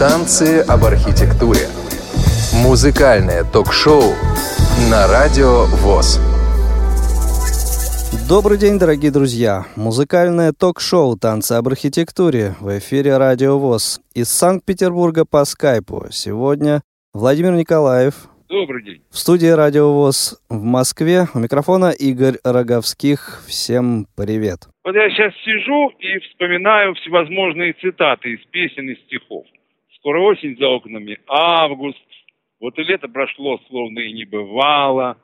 Танцы об архитектуре. Музыкальное ток-шоу на Радио ВОЗ. Добрый день, дорогие друзья! Музыкальное ток-шоу «Танцы об архитектуре» в эфире Радио ВОЗ из Санкт-Петербурга по скайпу. Сегодня Владимир Николаев. Добрый день. В студии Радио ВОЗ в Москве. У микрофона Игорь Роговских. Всем привет. Вот я сейчас сижу и вспоминаю всевозможные цитаты из песен и стихов. Скоро осень за окнами, август. Вот и лето прошло, словно и не бывало.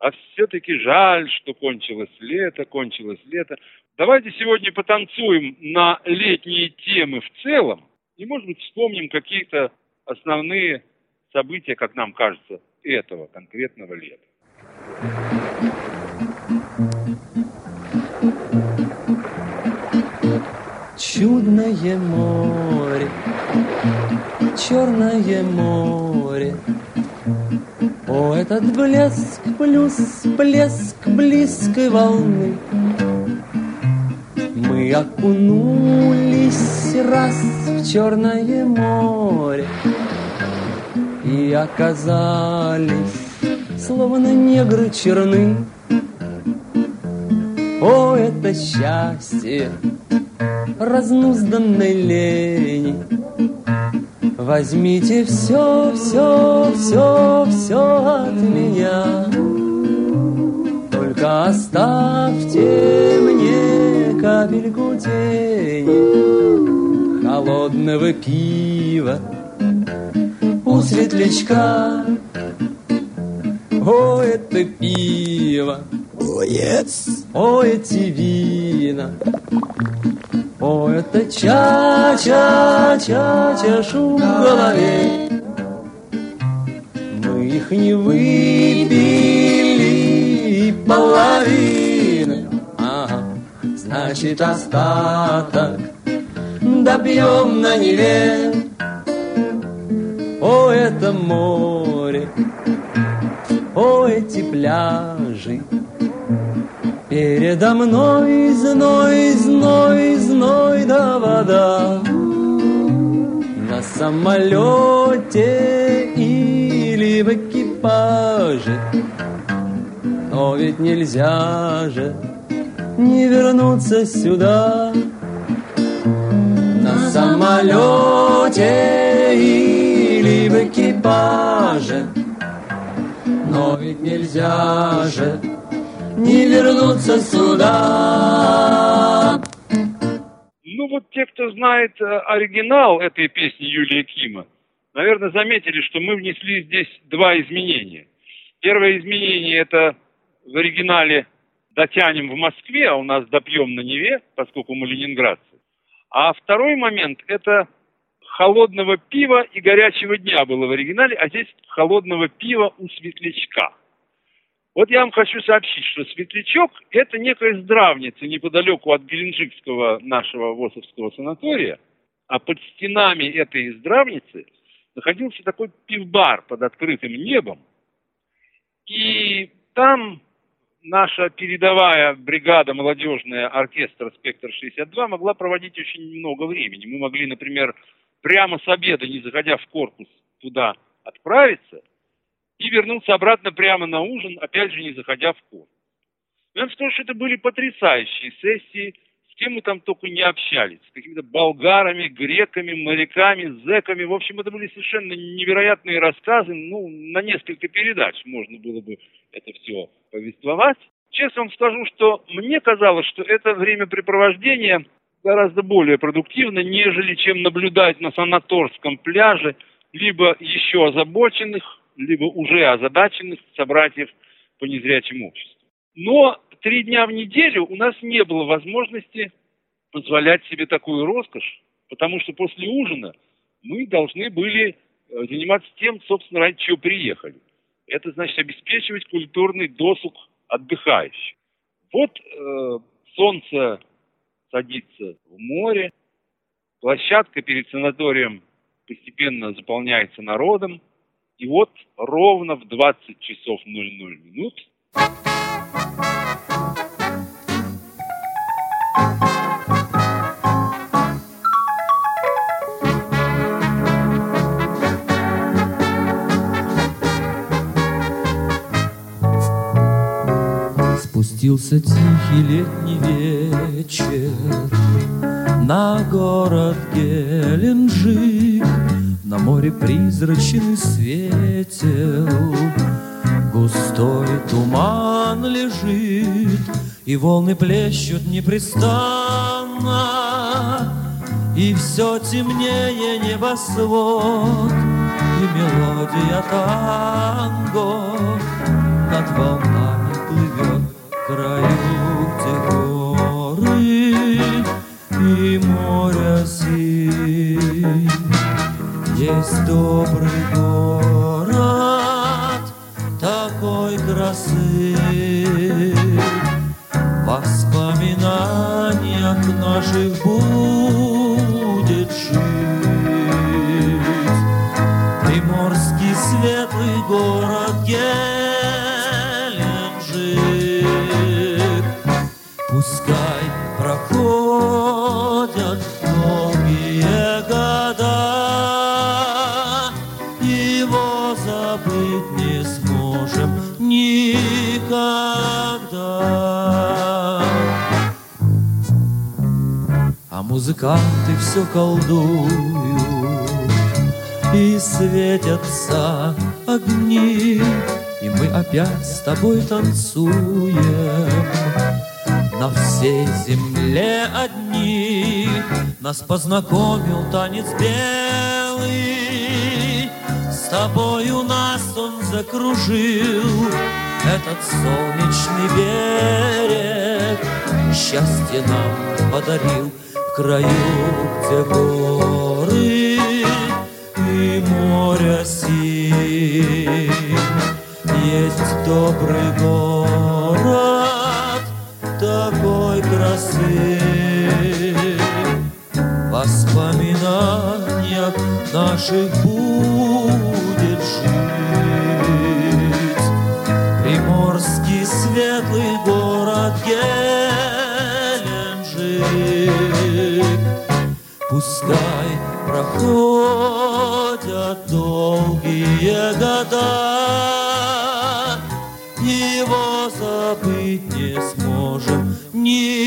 А все-таки жаль, что кончилось лето, кончилось лето. Давайте сегодня потанцуем на летние темы в целом. И, может быть, вспомним какие-то основные события, как нам кажется, этого конкретного лета. Чудное море, черное море. О, этот блеск плюс блеск близкой волны. Мы окунулись раз в черное море И оказались, словно негры черны. О, это счастье разнузданной лени. Возьмите все, все, все, все от меня. Только оставьте мне капельку тени холодного пива у светлячка. О, это пиво! О, yes. О, эти вина! О, это ча-ча-ча-ча шум в голове. Мы их не выпили половины. Ага, значит остаток добьем на Неве. О, это море, о, эти пляжи, Передо мной зной, зной, зной да вода. На самолете или в экипаже. Но ведь нельзя же не вернуться сюда. На самолете или в экипаже. Но ведь нельзя же не вернуться сюда. Ну вот те, кто знает э, оригинал этой песни Юлии Кима, наверное, заметили, что мы внесли здесь два изменения. Первое изменение – это в оригинале «дотянем в Москве», а у нас «допьем на Неве», поскольку мы ленинградцы. А второй момент – это холодного пива и горячего дня было в оригинале, а здесь холодного пива у светлячка – вот я вам хочу сообщить, что Светлячок – это некая здравница неподалеку от Геленджикского нашего ВОСовского санатория, а под стенами этой здравницы находился такой пивбар под открытым небом. И там наша передовая бригада молодежная оркестра «Спектр-62» могла проводить очень много времени. Мы могли, например, прямо с обеда, не заходя в корпус, туда отправиться – и вернулся обратно прямо на ужин, опять же не заходя в корпус. Я вам скажу, что это были потрясающие сессии, с кем мы там только не общались, с какими-то болгарами, греками, моряками, зэками. В общем, это были совершенно невероятные рассказы, ну, на несколько передач можно было бы это все повествовать. Честно вам скажу, что мне казалось, что это времяпрепровождение гораздо более продуктивно, нежели чем наблюдать на санаторском пляже либо еще озабоченных, либо уже озадаченных собратьев по незрячему обществу. Но три дня в неделю у нас не было возможности позволять себе такую роскошь, потому что после ужина мы должны были э, заниматься тем, собственно, ради чего приехали. Это значит обеспечивать культурный досуг отдыхающих. Вот э, солнце садится в море, площадка перед санаторием постепенно заполняется народом, и вот ровно в 20 часов 00 минут. Спустился тихий летний вечер На город Геленджик. На море призрачный светел Густой туман лежит И волны плещут непрестанно И все темнее небосвод И мелодия танго Над волнами плывет краю, где горы и море синь. Есть добрый город такой красы, воспоминаниях наших Музыканты все колдуют, и светятся огни, и мы опять с тобой танцуем. На всей земле одни Нас познакомил танец белый С тобою нас он закружил Этот солнечный берег Счастье нам подарил краю, где горы И море синь Есть добрый город такой красы. В воспоминаниях наших будет проходят долгие года, его забыть не сможем никогда.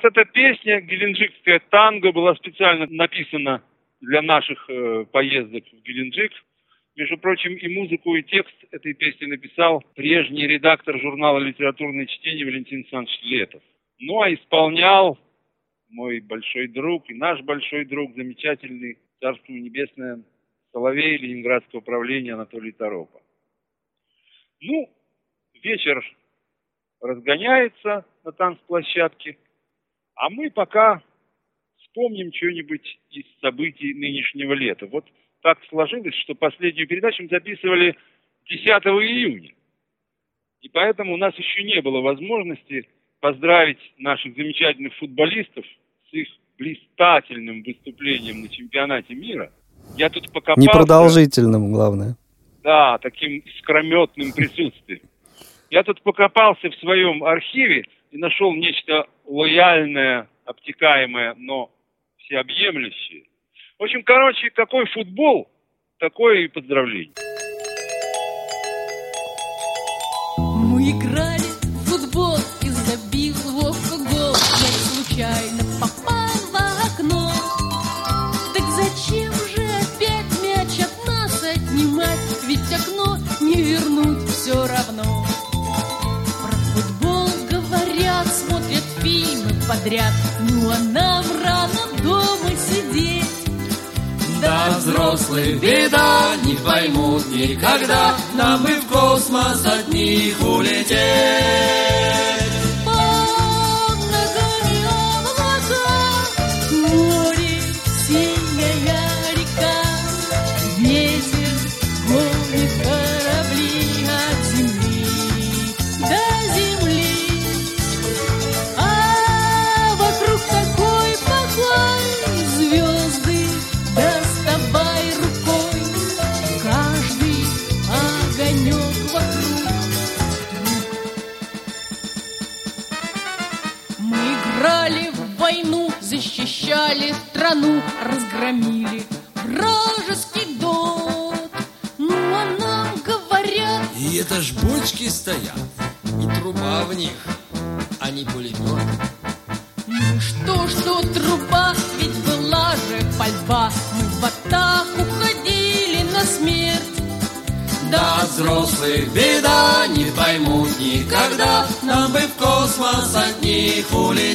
Вот эта песня «Геленджикская танго» была специально написана для наших э, поездок в Геленджик. Между прочим, и музыку, и текст этой песни написал прежний редактор журнала «Литературное чтение» Валентин Александрович Летов. Ну, а исполнял мой большой друг и наш большой друг, замечательный, Царство Небесное, Соловей Ленинградского управления Анатолий Торопа. Ну, вечер разгоняется на танцплощадке, а мы пока вспомним что-нибудь из событий нынешнего лета. Вот так сложилось, что последнюю передачу мы записывали 10 июня. И поэтому у нас еще не было возможности поздравить наших замечательных футболистов с их блистательным выступлением на чемпионате мира. Я тут покопался... Непродолжительным, главное. Да, таким искрометным присутствием. Я тут покопался в своем архиве и нашел нечто лояльное, обтекаемое, но всеобъемлющее. В общем, короче, какой футбол, такое и поздравление. Мы играли подряд. Ну а нам рано дома сидеть. Да взрослых беда не поймут никогда, Нам бы в космос от них улететь. От них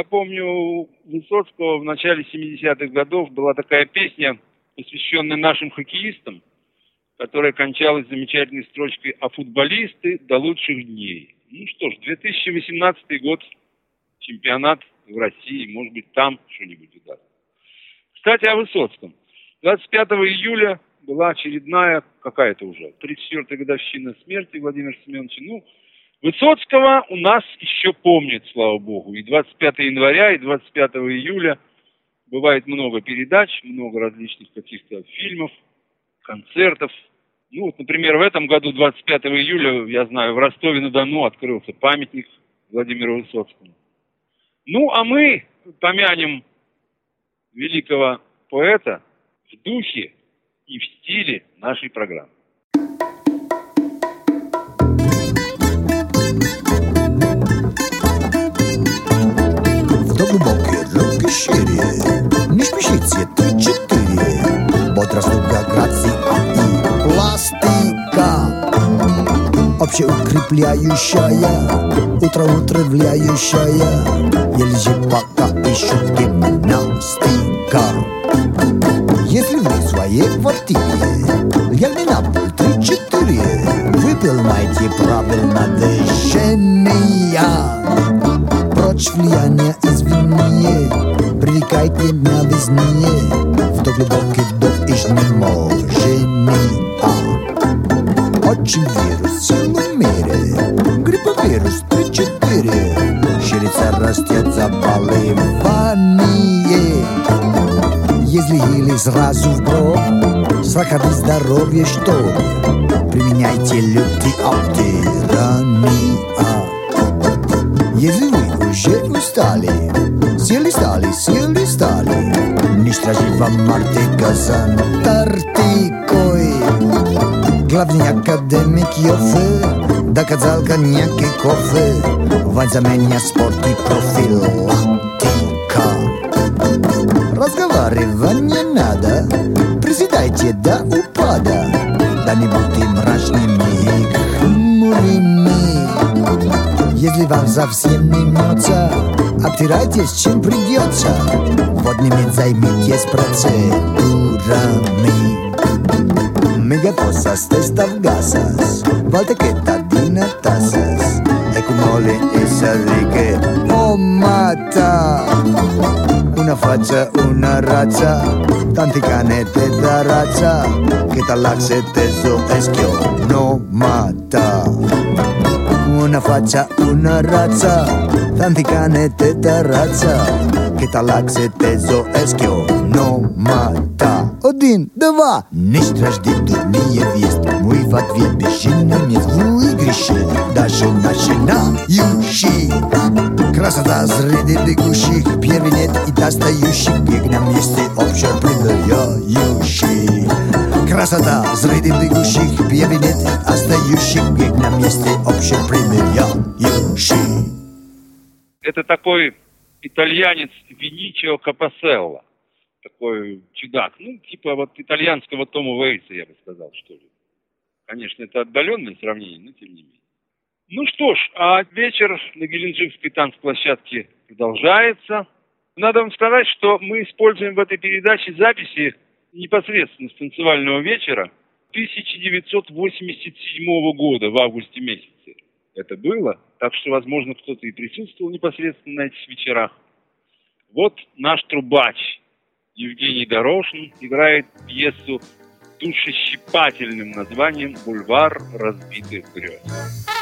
Я помню, у Высоцкого в начале 70-х годов была такая песня, посвященная нашим хоккеистам, которая кончалась замечательной строчкой «А футболисты до лучших дней». Ну что ж, 2018 год, чемпионат в России, может быть, там что-нибудь удастся. Кстати, о Высоцком. 25 июля была очередная, какая-то уже, 34-я годовщина смерти Владимира Семеновича. Ну, Высоцкого у нас еще помнят, слава богу. И 25 января, и 25 июля бывает много передач, много различных каких-то фильмов, концертов. Ну, вот, например, в этом году, 25 июля, я знаю, в Ростове-на-Дону открылся памятник Владимиру Высоцкому. Ну, а мы помянем великого поэта в духе и в стиле нашей программы. До глубокой пещере. Не спешите, три-четыре Бодрость, грация и пластика Общеукрепляющая Утро утравляющая Еле пока еще гимнастика Если вы в своей квартире Лягли на пол три-четыре Выполняйте правильно движения Прочь влияние Привлекайте новизне В то глубокий вдох изнеможения Очень вирус в целом мире Грипповирус 3-4 Ширится, растет заболевание Если или сразу в гроб Страховые здоровье что вам Артика с Антарктикой. Главный академик Йофе доказал коньяк и кофе, вам заменя спорт и профилактика. Разговаривать не надо, приседайте до упада, да не будьте мрачными и хмурыми. Если вам совсем не мнется, обтирайтесь, чем придется. Podniemiec zajmit jest procedurami Megaposas, testav gasas Valteketadina tasas Ecumole es rique o mata Una faccia, una razza Tanti canete da razza Che talaxete so eschio no mata Una faccia, una razza Tanti canete da razza teso eschio no mata. Один, два, не стражди дурные вести, мой в ответ безжизненно нет в выигрыше Даже начинающий Красота среди бегущих Первенец и достающих Бег на месте общепринятающий Красота среди бегущих Первенец и остающих Бег на месте общепринятающий Это такой итальянец Виничио Капаселла. Такой чудак. Ну, типа вот итальянского Тома Вейтса, я бы сказал, что ли. Конечно, это отдаленное сравнение, но тем не менее. Ну что ж, а вечер на Геленджикской танцплощадке продолжается. Надо вам сказать, что мы используем в этой передаче записи непосредственно с танцевального вечера 1987 года в августе месяце. Это было, так что, возможно, кто-то и присутствовал непосредственно на этих вечерах. Вот наш трубач Евгений Дорошин играет пьесу душещипательным названием «Бульвар разбитых грез».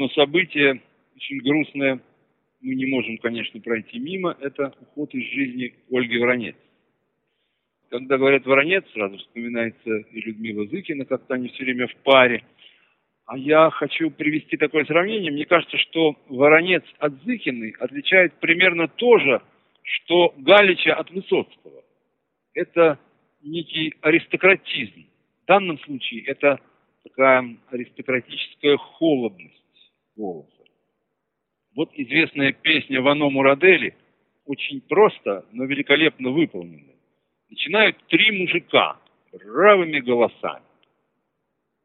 Одно событие, очень грустное, мы не можем, конечно, пройти мимо, это уход из жизни Ольги Воронец. Когда говорят Воронец, сразу вспоминается и Людмила Зыкина, как-то они все время в паре. А я хочу привести такое сравнение. Мне кажется, что Воронец от Зыкиной отличает примерно то же, что Галича от Высоцкого. Это некий аристократизм. В данном случае это такая аристократическая холодность голоса. Вот известная песня Вано Мурадели, очень просто, но великолепно выполненная. Начинают три мужика бравыми голосами.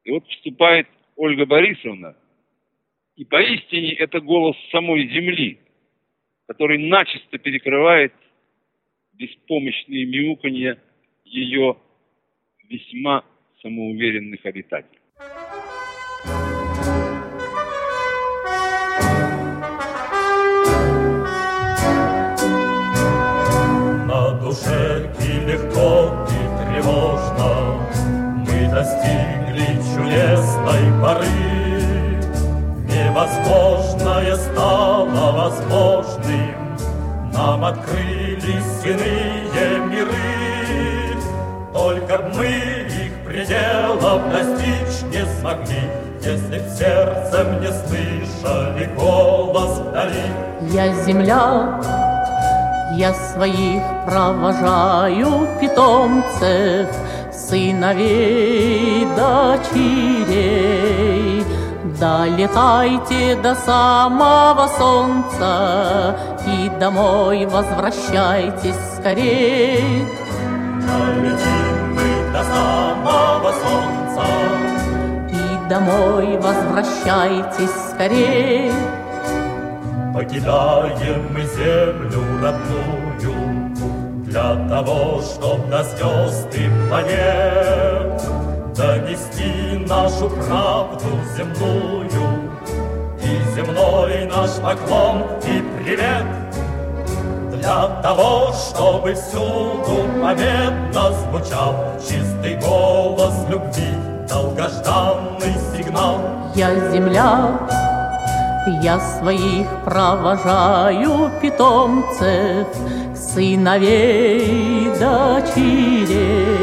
И вот вступает Ольга Борисовна И поистине это голос самой земли, который начисто перекрывает беспомощные мяуканья ее весьма самоуверенных обитателей. Легко, и тревожно. Мы достигли чудесной поры. Невозможное стало возможным. Нам открылись иные миры. Только б мы их пределов достичь не смогли Если б сердцем не слышали голос вдали. Я земля, я своих провожаю питомцев, сыновей, дочерей. Долетайте до самого солнца и домой возвращайтесь скорей. Долетим мы до самого солнца И домой возвращайтесь скорей. Покидаем мы землю родную Для того, чтоб до звезд и планет Донести нашу правду земную. И земной наш поклон и привет Для того, чтобы всюду победно звучал Чистый голос любви, долгожданный сигнал. Я земля, я своих провожаю питомцев, сыновей, дочерей.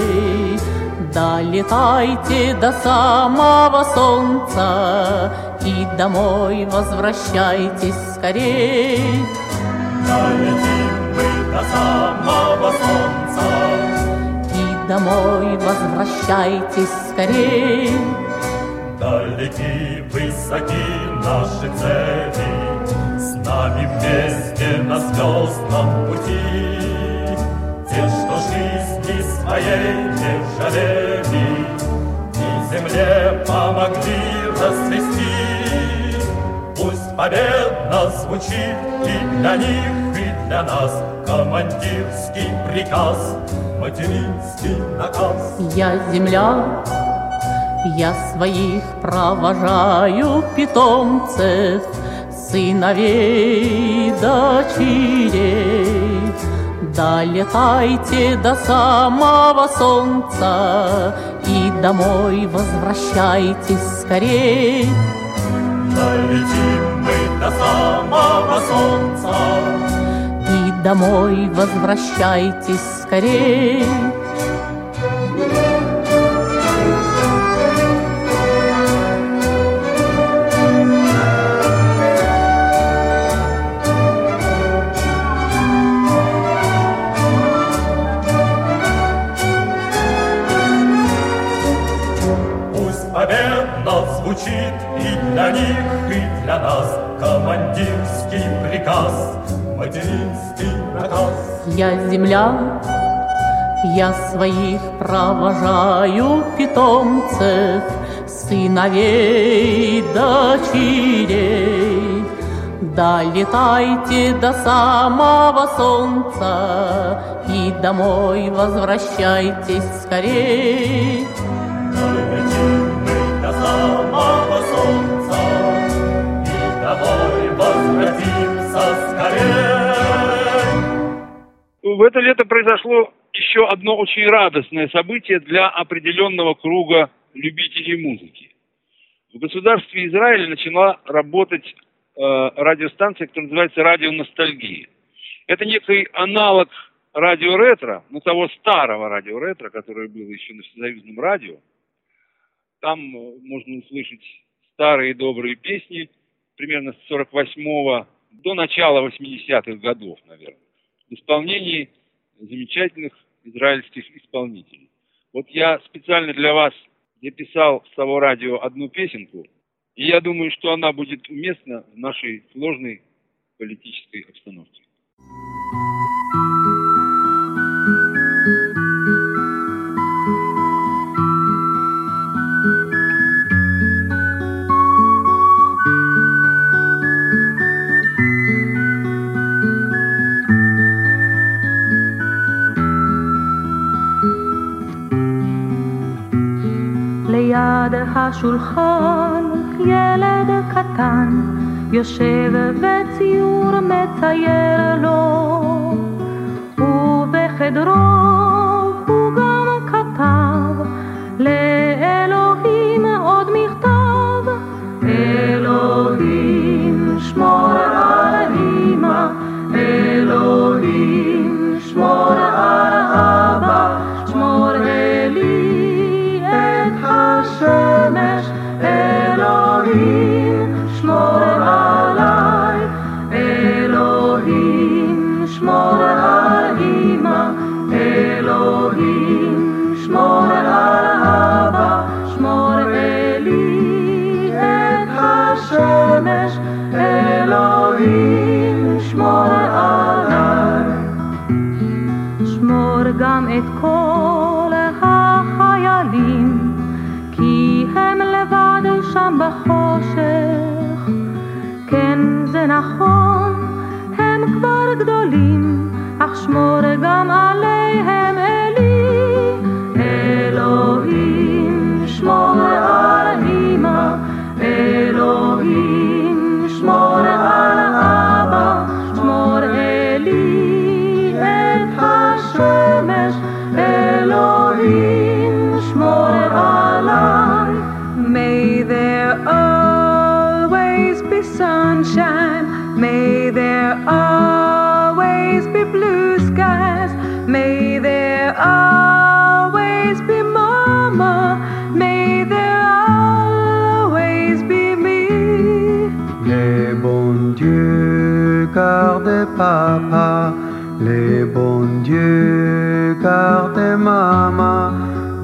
Долетайте до самого солнца и домой возвращайтесь скорей. Долетим мы до самого солнца И домой возвращайтесь скорей. Далеки, высоки наши цели, С нами вместе на звездном пути. Те, что жизни своей не жалели, И земле помогли расцвести. Пусть победно звучит и для них, и для нас Командирский приказ, материнский наказ. Я земля, я своих провожаю питомцев, сыновей, дочерей. Долетайте до самого солнца и домой возвращайтесь скорей. Долетим мы до самого солнца, И домой возвращайтесь скорей. Звучит и для них, и для нас Командирский приказ, материнский наказ. Я земля, я своих провожаю питомцев, сыновей, дочерей. Долетайте до самого солнца и домой возвращайтесь скорей. В это лето произошло еще одно очень радостное событие для определенного круга любителей музыки. В государстве Израиль начала работать э, радиостанция, которая называется «Радио Ностальгия». Это некий аналог радио ретро, ну того старого радио ретро, которое было еще на всесоюзном радио. Там э, можно услышать старые добрые песни, примерно с 48 до начала 80-х годов, наверное, исполнении замечательных израильских исполнителей. Вот я специально для вас записал с того радио одну песенку, и я думаю, что она будет уместна в нашей сложной политической обстановке. השולחן ילד קטן יושב וציור מצייר לו. ובחדרו הוא גם כתב לאלוהים עוד מכתב. אלוהים שמור על אמא אלוהים כבר גדולים אך שמור גם עליהם dieux gardez papa, les bons dieux gardez maman,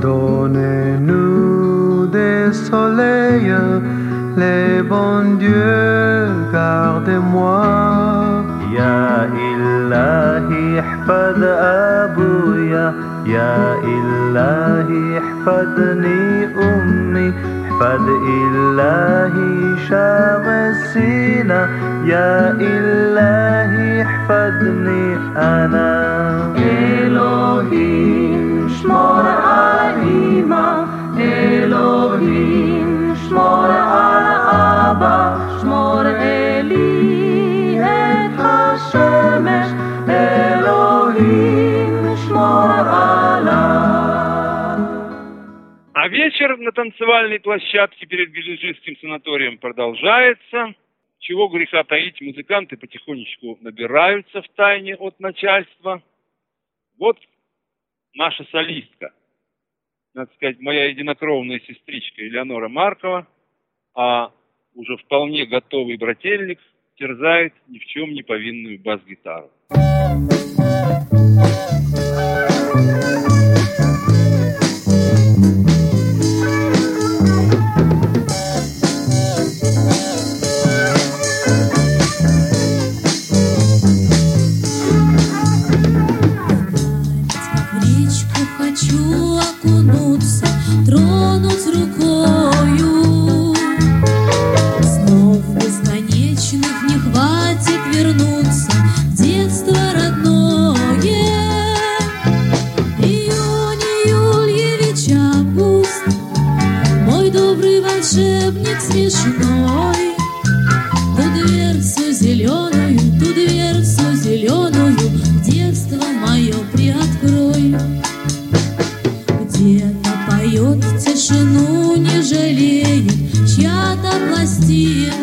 donnez-nous des soleils, les bons dieux gardez-moi. يا إلهي احفظ أبويا يا إلهي احفظني فالإلهي شمسينا يا إلهي احفظني أنا. إلهيم شمر علينا إلهيم شمر على أبا вечер на танцевальной площадке перед Бележинским санаторием продолжается. Чего греха таить, музыканты потихонечку набираются в тайне от начальства. Вот наша солистка, надо сказать, моя единокровная сестричка Элеонора Маркова, а уже вполне готовый брательник терзает ни в чем не повинную бас-гитару. В рукою. Снов бесконечных не хватит вернуться в детство родное. Июнь, Юльевич, август, мой добрый волшебник смешной. Ту дверцу зеленую, ту дверцу зеленую, детство мое приоткрой. Поет тишину, не жалеет чья-то пластинка.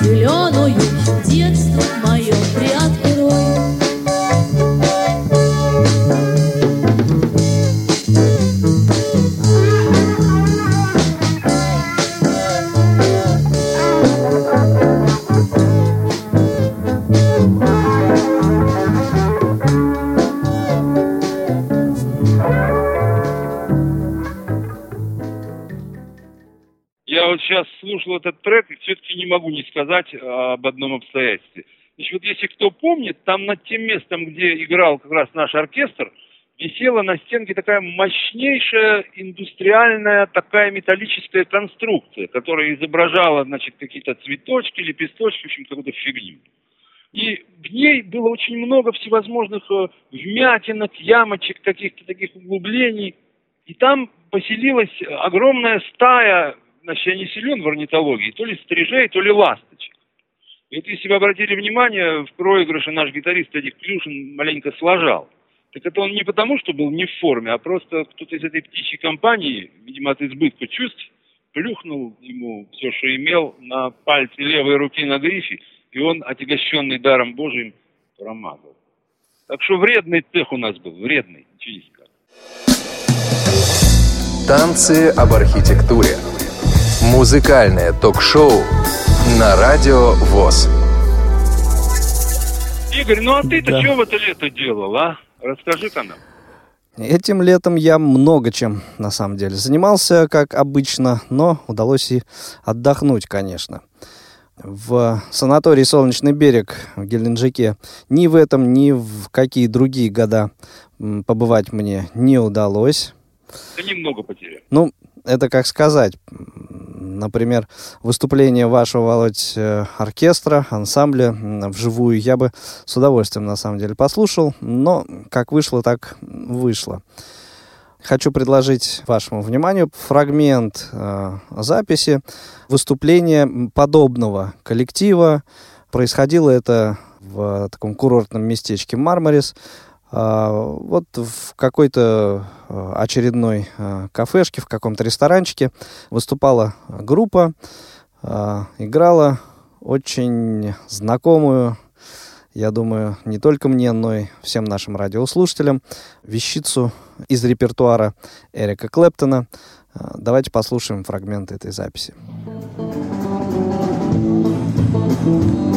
зеленую детство этот трек все-таки не могу не сказать об одном обстоятельстве. Значит, вот если кто помнит, там над тем местом, где играл как раз наш оркестр, висела на стенке такая мощнейшая индустриальная такая металлическая конструкция, которая изображала, значит, какие-то цветочки, лепесточки, в общем, какую-то фигню. И в ней было очень много всевозможных э, вмятинок, ямочек, каких-то таких углублений. И там поселилась огромная стая, значит, я не силен в орнитологии, то ли стрижей, то ли ласточек. И вот если вы обратили внимание, в проигрыше наш гитарист Эдик Клюшин маленько сложал. Так это он не потому, что был не в форме, а просто кто-то из этой птичьей компании, видимо, от избытка чувств, плюхнул ему все, что имел, на пальцы левой руки на грифе, и он, отягощенный даром Божиим, промазал. Так что вредный цех у нас был, вредный, ничего не. Танцы об архитектуре. Музыкальное ток-шоу на радио ВОЗ. Игорь, ну а ты-то Да. что в это лето делал, а? Расскажи-ка нам. Этим летом я много чем, на самом деле, занимался, как обычно, но удалось и отдохнуть, конечно. В санатории «Солнечный берег» в Геленджике ни в этом, ни в какие другие года побывать мне не удалось. Ты немного потерял. Ну, это как сказать. Например, выступление вашего, Володь, э, оркестра, ансамбля вживую я бы с удовольствием, на самом деле, послушал, но как вышло, так вышло. Хочу предложить вашему вниманию фрагмент э, записи выступления подобного коллектива. Происходило это в таком курортном местечке Мармарис. А, Вот в какой-то э, очередной э, кафешке, в каком-то ресторанчике выступала группа, а, играла очень знакомую, я думаю, не только мне, но и всем нашим радиослушателям, вещицу из репертуара Эрика Клэптона. А, Давайте послушаем фрагмент этой записи. There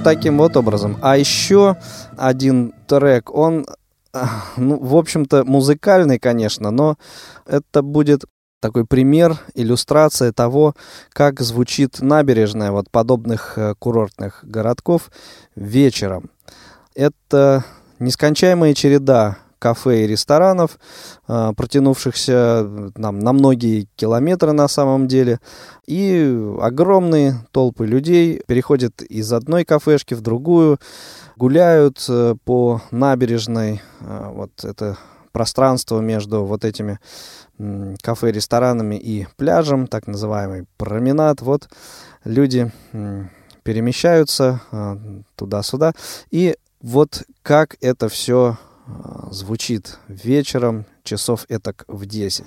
вот таким вот образом. А еще один трек, он, а, ну, в общем-то, музыкальный, конечно, но это будет такой пример, иллюстрация того, как звучит набережная вот подобных э, курортных городков вечером. Это нескончаемая череда кафе и ресторанов, э, протянувшихся э, нам на многие километры на самом деле. И огромные толпы людей переходят из одной кафешки в другую, гуляют э, по набережной. Э, вот это пространство между вот этими кафе, ресторанами и пляжем, так называемый променад. Вот люди перемещаются э, туда-сюда. И вот как это все звучит вечером, часов этак в 10.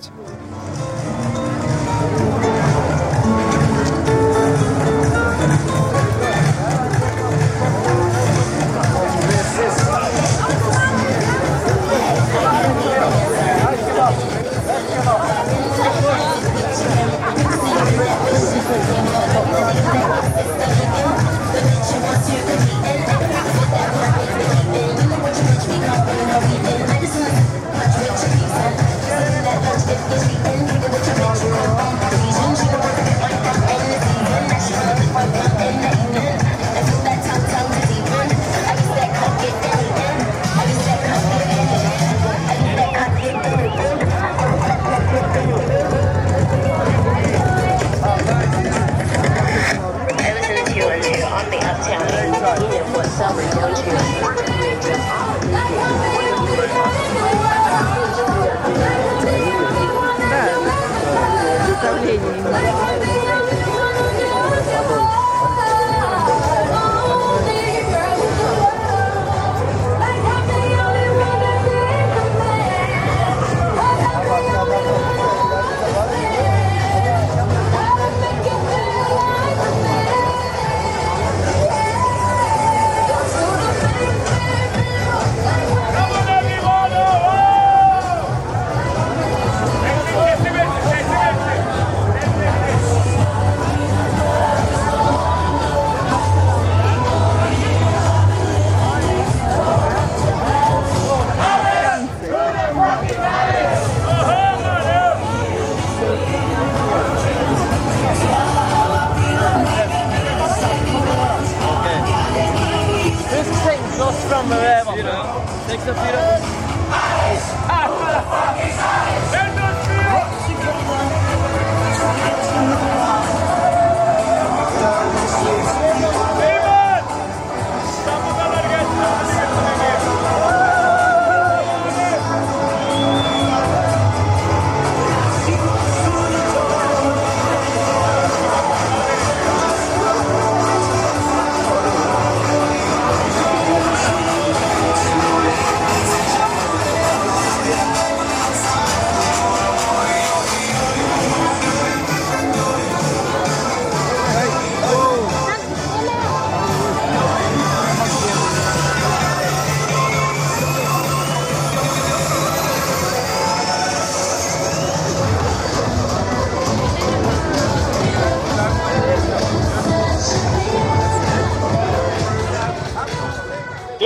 Да, давление.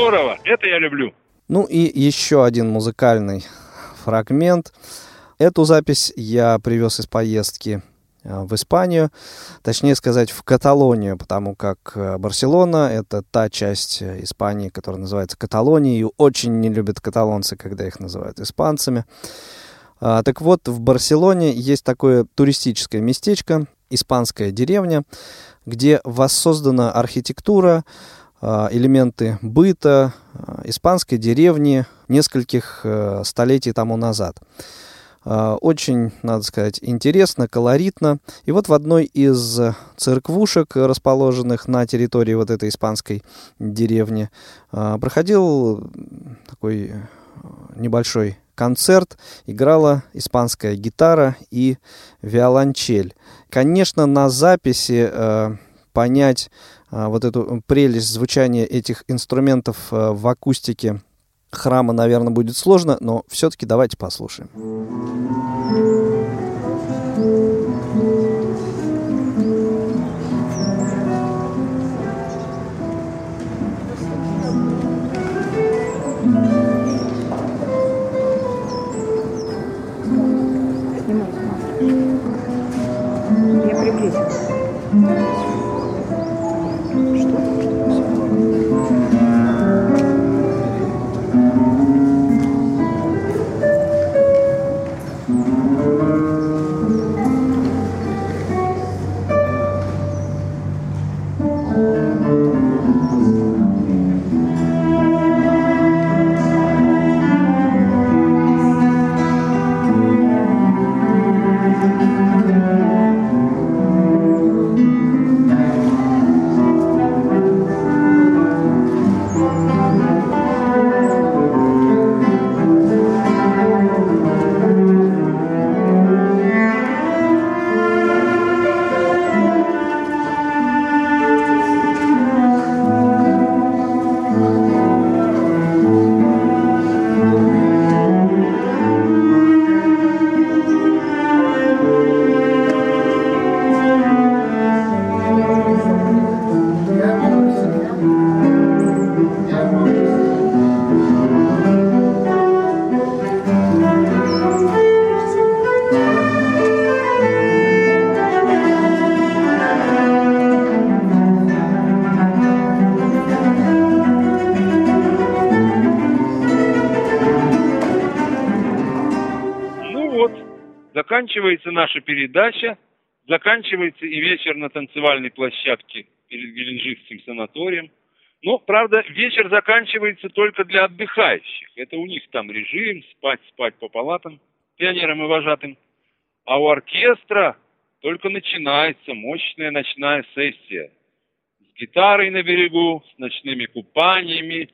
Здорово, это я люблю. Ну и еще один музыкальный фрагмент. Эту запись я привез из поездки э, в Испанию, точнее сказать, в Каталонию, потому как э, Барселона — это та часть э, Испании, которая называется Каталонией, и очень не любят каталонцы, когда их называют испанцами. А, так вот, в Барселоне есть такое туристическое местечко, испанская деревня, где воссоздана архитектура, элементы быта а, испанской деревни нескольких э, столетий тому назад. А, очень, надо сказать, интересно, колоритно. И вот в одной из церквушек, расположенных на территории вот этой испанской деревни, проходил такой небольшой концерт, играла испанская гитара и виолончель. Конечно, на записи э, понять а, вот эту прелесть звучания этих инструментов а, в акустике храма, наверное, будет сложно, но все-таки давайте послушаем. Я приблизилась. Заканчивается наша передача, заканчивается и вечер на танцевальной площадке перед Геленджикским санаторием. Но, правда, вечер заканчивается только для отдыхающих. Это у них там режим, спать, спать по палатам, пионерам и вожатым. А у оркестра только начинается мощная ночная сессия. С гитарой на берегу, с ночными купаниями,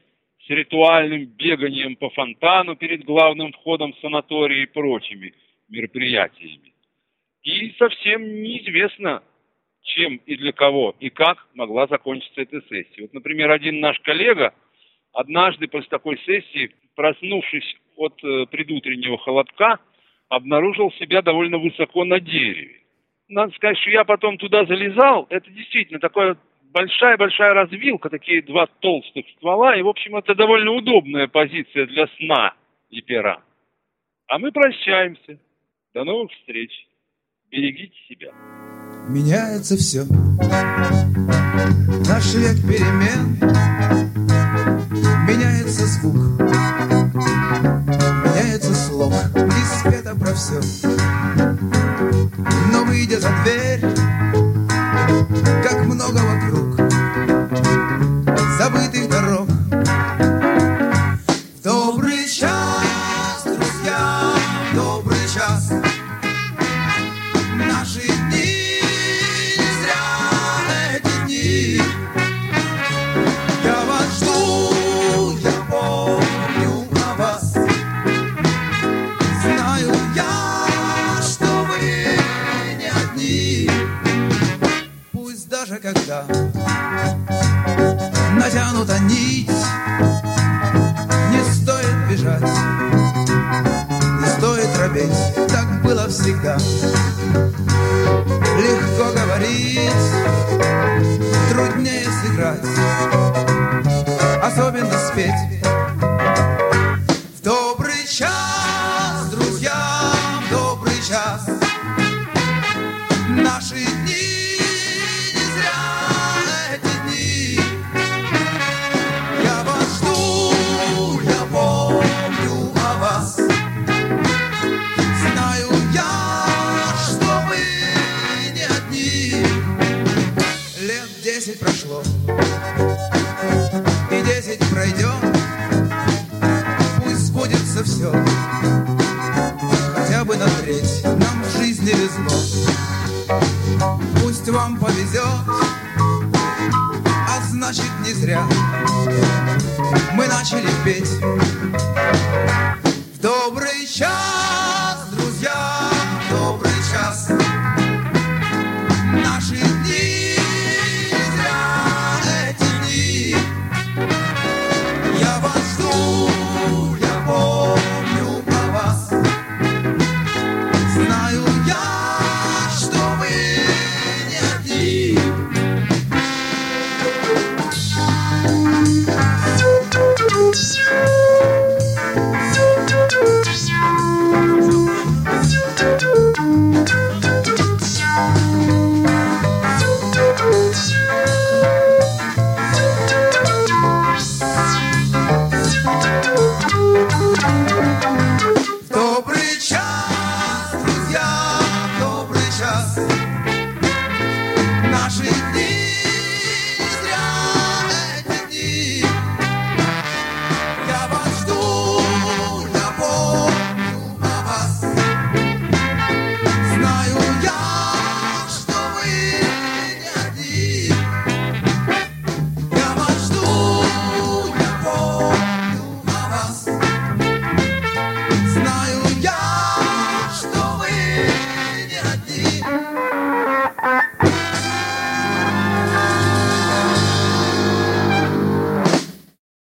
с ритуальным беганием по фонтану перед главным входом санатория и прочими мероприятиями. И совсем неизвестно, чем и для кого и как могла закончиться эта сессия. Вот, например, один наш коллега однажды после такой сессии, проснувшись от э, предутреннего холодка, обнаружил себя довольно высоко на дереве. Надо сказать, что я потом туда залезал. Это действительно такая большая-большая развилка, такие два толстых ствола. И, в общем, это довольно удобная позиция для сна и пера. А мы прощаемся. До новых встреч. Берегите себя. Меняется все Наш век перемен. Меняется звук. Меняется слог. И спето про все Но выйдя за дверь Как много вокруг